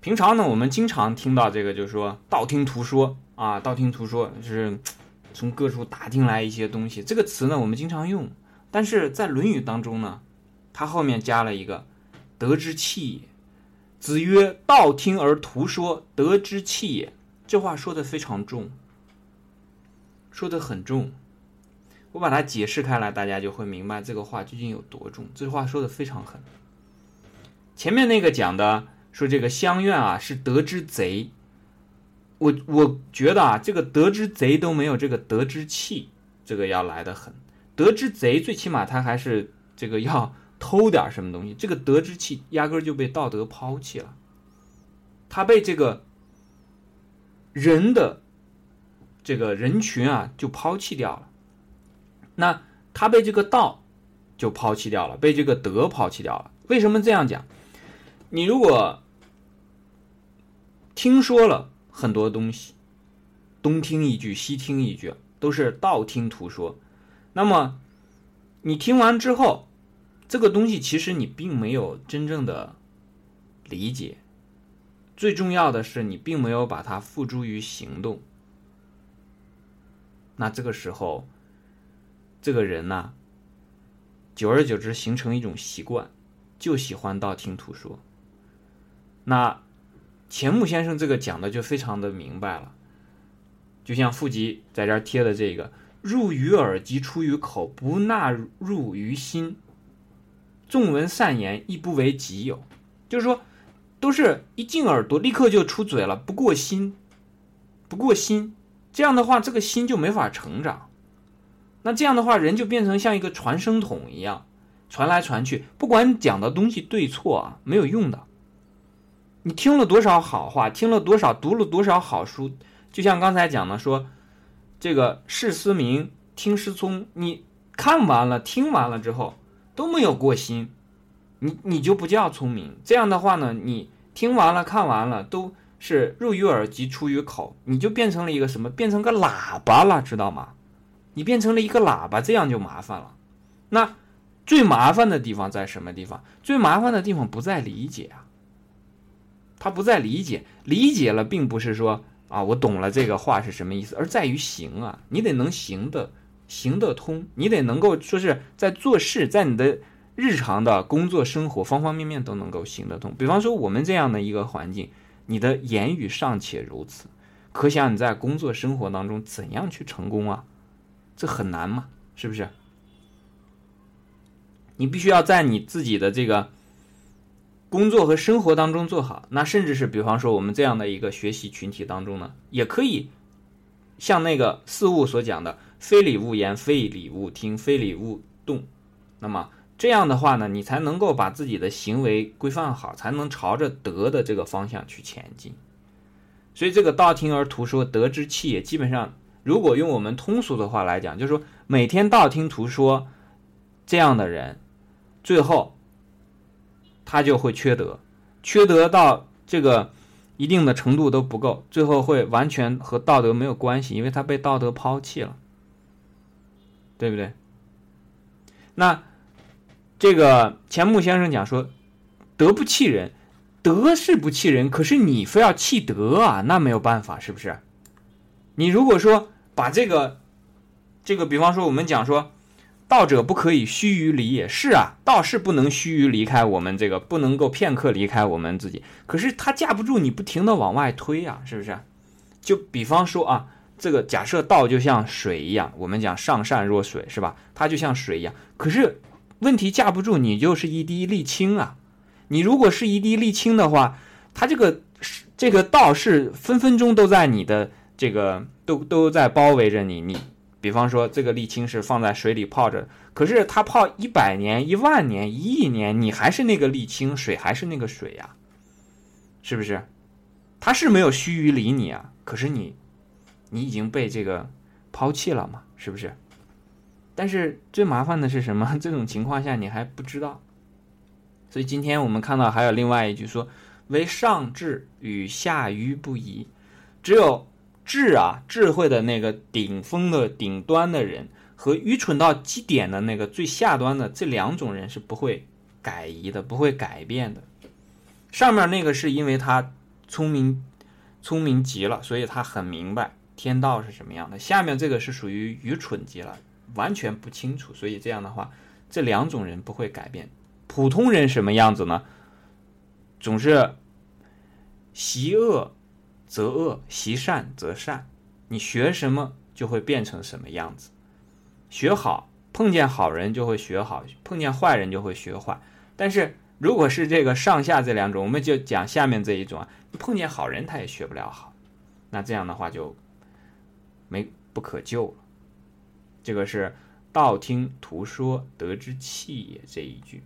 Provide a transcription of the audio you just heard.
平常呢，我们经常听到这个，就是说道听途说啊，道听途说就是从各处打听来一些东西。这个词呢，我们经常用，但是在《论语》当中呢，它后面加了一个“得之器也”。子曰：“道听而途说，得之器也。”这话说的非常重，说的很重。我把它解释开来，大家就会明白这个话究竟有多重。这话说的非常狠。前面那个讲的。说这个乡愿啊是得之贼，我我觉得啊这个得之贼都没有这个得之气这个要来的狠。得之贼最起码他还是这个要偷点什么东西，这个得之气压根就被道德抛弃了，他被这个人的这个人群啊就抛弃掉了，那他被这个道就抛弃掉了，被这个德抛弃掉了。为什么这样讲？你如果听说了很多东西，东听一句西听一句，都是道听途说，那么你听完之后，这个东西其实你并没有真正的理解。最重要的是，你并没有把它付诸于行动。那这个时候，这个人呢，久而久之形成一种习惯，就喜欢道听途说。那钱穆先生这个讲的就非常的明白了，就像傅集在这儿贴的这个“入于耳即出于口，不纳入于心，纵闻善言亦不为己有”，就是说，都是一进耳朵立刻就出嘴了，不过心，不过心，这样的话，这个心就没法成长。那这样的话，人就变成像一个传声筒一样，传来传去，不管讲的东西对错啊，没有用的。你听了多少好话，听了多少，读了多少好书，就像刚才讲的说，这个视思明，听师聪，你看完了，听完了之后都没有过心，你你就不叫聪明。这样的话呢，你听完了，看完了，都是入于耳及出于口，你就变成了一个什么？变成个喇叭了，知道吗？你变成了一个喇叭，这样就麻烦了。那最麻烦的地方在什么地方？最麻烦的地方不在理解啊。他不再理解，理解了，并不是说啊，我懂了这个话是什么意思，而在于行啊，你得能行的，行得通，你得能够说是在做事，在你的日常的工作生活方方面面都能够行得通。比方说我们这样的一个环境，你的言语尚且如此，可想你在工作生活当中怎样去成功啊？这很难嘛，是不是？你必须要在你自己的这个。工作和生活当中做好，那甚至是比方说我们这样的一个学习群体当中呢，也可以像那个四物所讲的“非礼勿言，非礼勿听，非礼勿动”。那么这样的话呢，你才能够把自己的行为规范好，才能朝着德的这个方向去前进。所以这个道听而途说，德之气也基本上，如果用我们通俗的话来讲，就是说每天道听途说这样的人，最后。他就会缺德，缺德到这个一定的程度都不够，最后会完全和道德没有关系，因为他被道德抛弃了，对不对？那这个钱穆先生讲说，德不弃人，德是不弃人，可是你非要弃德啊，那没有办法，是不是？你如果说把这个这个，比方说我们讲说。道者不可以须臾离也是啊，道是不能须臾离开我们这个，不能够片刻离开我们自己。可是他架不住你不停的往外推啊，是不是？就比方说啊，这个假设道就像水一样，我们讲上善若水是吧？它就像水一样。可是问题架不住你就是一滴沥青啊。你如果是一滴沥青的话，它这个这个道是分分钟都在你的这个都都在包围着你，你。比方说，这个沥青是放在水里泡着，可是它泡一百年、一万年、一亿年，你还是那个沥青，水还是那个水呀，是不是？它是没有须臾离你啊，可是你，你已经被这个抛弃了嘛，是不是？但是最麻烦的是什么？这种情况下你还不知道，所以今天我们看到还有另外一句说：“为上智与下愚不移”，只有。智啊，智慧的那个顶峰的顶端的人，和愚蠢到极点的那个最下端的这两种人是不会改移的，不会改变的。上面那个是因为他聪明，聪明极了，所以他很明白天道是什么样的。下面这个是属于愚蠢极了，完全不清楚，所以这样的话，这两种人不会改变。普通人什么样子呢？总是习恶则恶，习善则善。你学什么就会变成什么样子。学好，碰见好人就会学好，碰见坏人就会学坏。但是如果是这个上下这两种，我们就讲下面这一种啊，碰见好人他也学不了好，那这样的话就没不可救了。这个是道听途说得之器也这一句。